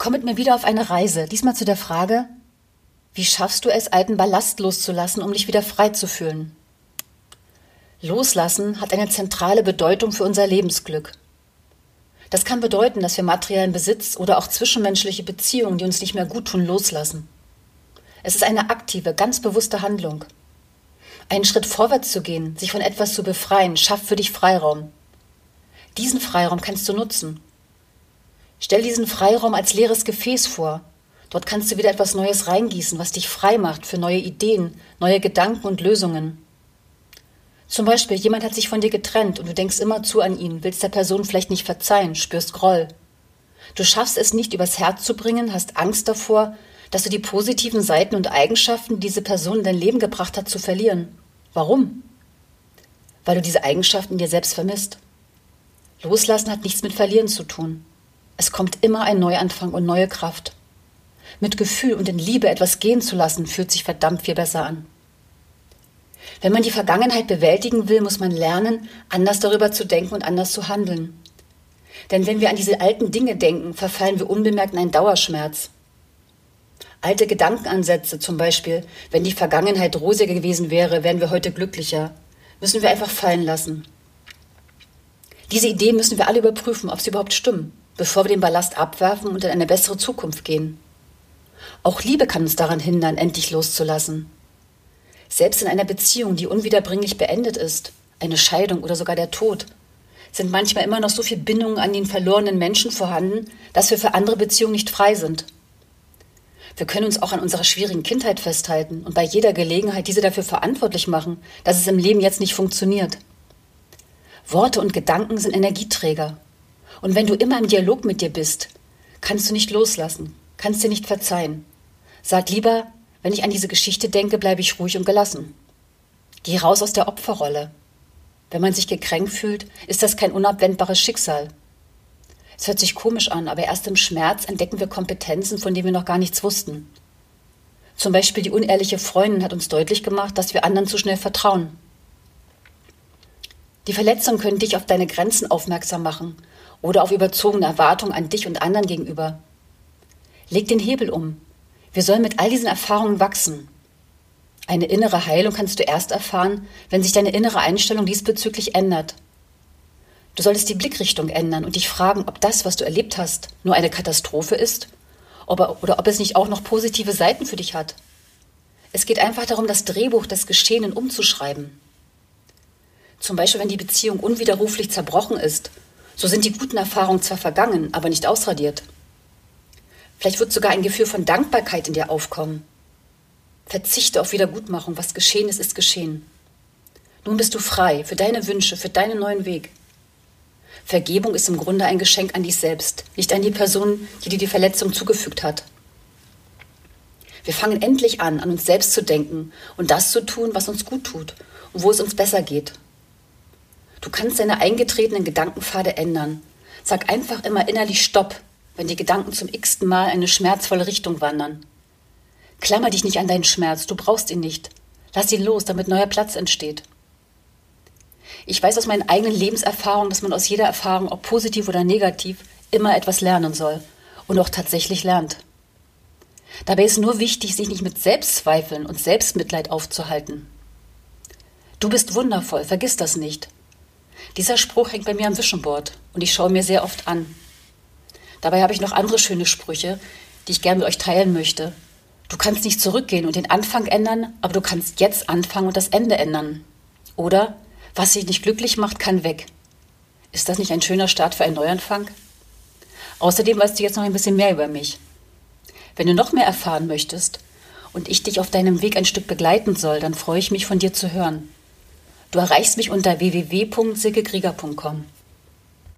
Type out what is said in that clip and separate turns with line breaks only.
Komm mit mir wieder auf eine Reise, diesmal zu der Frage, wie schaffst du es, alten Ballast loszulassen, um dich wieder frei zu fühlen? Loslassen hat eine zentrale Bedeutung für unser Lebensglück. Das kann bedeuten, dass wir materiellen Besitz oder auch zwischenmenschliche Beziehungen, die uns nicht mehr gut tun, loslassen. Es ist eine aktive, ganz bewusste Handlung. Einen Schritt vorwärts zu gehen, sich von etwas zu befreien, schafft für dich Freiraum. Diesen Freiraum kannst du nutzen. Stell diesen Freiraum als leeres Gefäß vor. Dort kannst du wieder etwas Neues reingießen, was dich frei macht für neue Ideen, neue Gedanken und Lösungen. Zum Beispiel, jemand hat sich von dir getrennt und du denkst immer zu an ihn, willst der Person vielleicht nicht verzeihen, spürst Groll. Du schaffst es nicht übers Herz zu bringen, hast Angst davor, dass du die positiven Seiten und Eigenschaften, die diese Person in dein Leben gebracht hat, zu verlieren. Warum? Weil du diese Eigenschaften dir selbst vermisst. Loslassen hat nichts mit Verlieren zu tun. Es kommt immer ein Neuanfang und neue Kraft. Mit Gefühl und in Liebe etwas gehen zu lassen, fühlt sich verdammt viel besser an. Wenn man die Vergangenheit bewältigen will, muss man lernen, anders darüber zu denken und anders zu handeln. Denn wenn wir an diese alten Dinge denken, verfallen wir unbemerkt in einen Dauerschmerz. Alte Gedankenansätze zum Beispiel, wenn die Vergangenheit rosiger gewesen wäre, wären wir heute glücklicher, müssen wir einfach fallen lassen. Diese Ideen müssen wir alle überprüfen, ob sie überhaupt stimmen, bevor wir den Ballast abwerfen und in eine bessere Zukunft gehen. Auch Liebe kann uns daran hindern, endlich loszulassen. Selbst in einer Beziehung, die unwiederbringlich beendet ist, eine Scheidung oder sogar der Tod, sind manchmal immer noch so viele Bindungen an den verlorenen Menschen vorhanden, dass wir für andere Beziehungen nicht frei sind. Wir können uns auch an unserer schwierigen Kindheit festhalten und bei jeder Gelegenheit diese dafür verantwortlich machen, dass es im Leben jetzt nicht funktioniert. Worte und Gedanken sind Energieträger. Und wenn du immer im Dialog mit dir bist, kannst du nicht loslassen, kannst dir nicht verzeihen. Sag lieber, wenn ich an diese Geschichte denke, bleibe ich ruhig und gelassen. Geh raus aus der Opferrolle. Wenn man sich gekränkt fühlt, ist das kein unabwendbares Schicksal. Es hört sich komisch an, aber erst im Schmerz entdecken wir Kompetenzen, von denen wir noch gar nichts wussten. Zum Beispiel die unehrliche Freundin hat uns deutlich gemacht, dass wir anderen zu schnell vertrauen. Die Verletzungen können dich auf deine Grenzen aufmerksam machen oder auf überzogene Erwartungen an dich und anderen gegenüber. Leg den Hebel um, wir sollen mit all diesen Erfahrungen wachsen. Eine innere Heilung kannst du erst erfahren, wenn sich deine innere Einstellung diesbezüglich ändert. Du solltest die Blickrichtung ändern und dich fragen, ob das, was du erlebt hast, nur eine Katastrophe ist ob, oder ob es nicht auch noch positive Seiten für dich hat. Es geht einfach darum, das Drehbuch des Geschehenen umzuschreiben. Zum Beispiel, wenn die Beziehung unwiderruflich zerbrochen ist, so sind die guten Erfahrungen zwar vergangen, aber nicht ausradiert. Vielleicht wird sogar ein Gefühl von Dankbarkeit in dir aufkommen. Verzichte auf Wiedergutmachung. Was geschehen ist, ist geschehen. Nun bist du frei für deine Wünsche, für deinen neuen Weg. Vergebung ist im Grunde ein Geschenk an dich selbst, nicht an die Person, die dir die Verletzung zugefügt hat. Wir fangen endlich an, an uns selbst zu denken und das zu tun, was uns gut tut und wo es uns besser geht. Du kannst deine eingetretenen Gedankenpfade ändern. Sag einfach immer innerlich Stopp wenn die Gedanken zum x-ten Mal eine schmerzvolle Richtung wandern. Klammer dich nicht an deinen Schmerz, du brauchst ihn nicht. Lass ihn los, damit neuer Platz entsteht. Ich weiß aus meinen eigenen Lebenserfahrungen, dass man aus jeder Erfahrung, ob positiv oder negativ, immer etwas lernen soll und auch tatsächlich lernt. Dabei ist nur wichtig, sich nicht mit Selbstzweifeln und Selbstmitleid aufzuhalten. Du bist wundervoll, vergiss das nicht. Dieser Spruch hängt bei mir am Visionboard und ich schaue mir sehr oft an. Dabei habe ich noch andere schöne Sprüche, die ich gerne mit euch teilen möchte. Du kannst nicht zurückgehen und den Anfang ändern, aber du kannst jetzt anfangen und das Ende ändern. Oder was dich nicht glücklich macht, kann weg. Ist das nicht ein schöner Start für einen Neuanfang? Außerdem weißt du jetzt noch ein bisschen mehr über mich. Wenn du noch mehr erfahren möchtest und ich dich auf deinem Weg ein Stück begleiten soll, dann freue ich mich von dir zu hören. Du erreichst mich unter www.silkekrieger.com.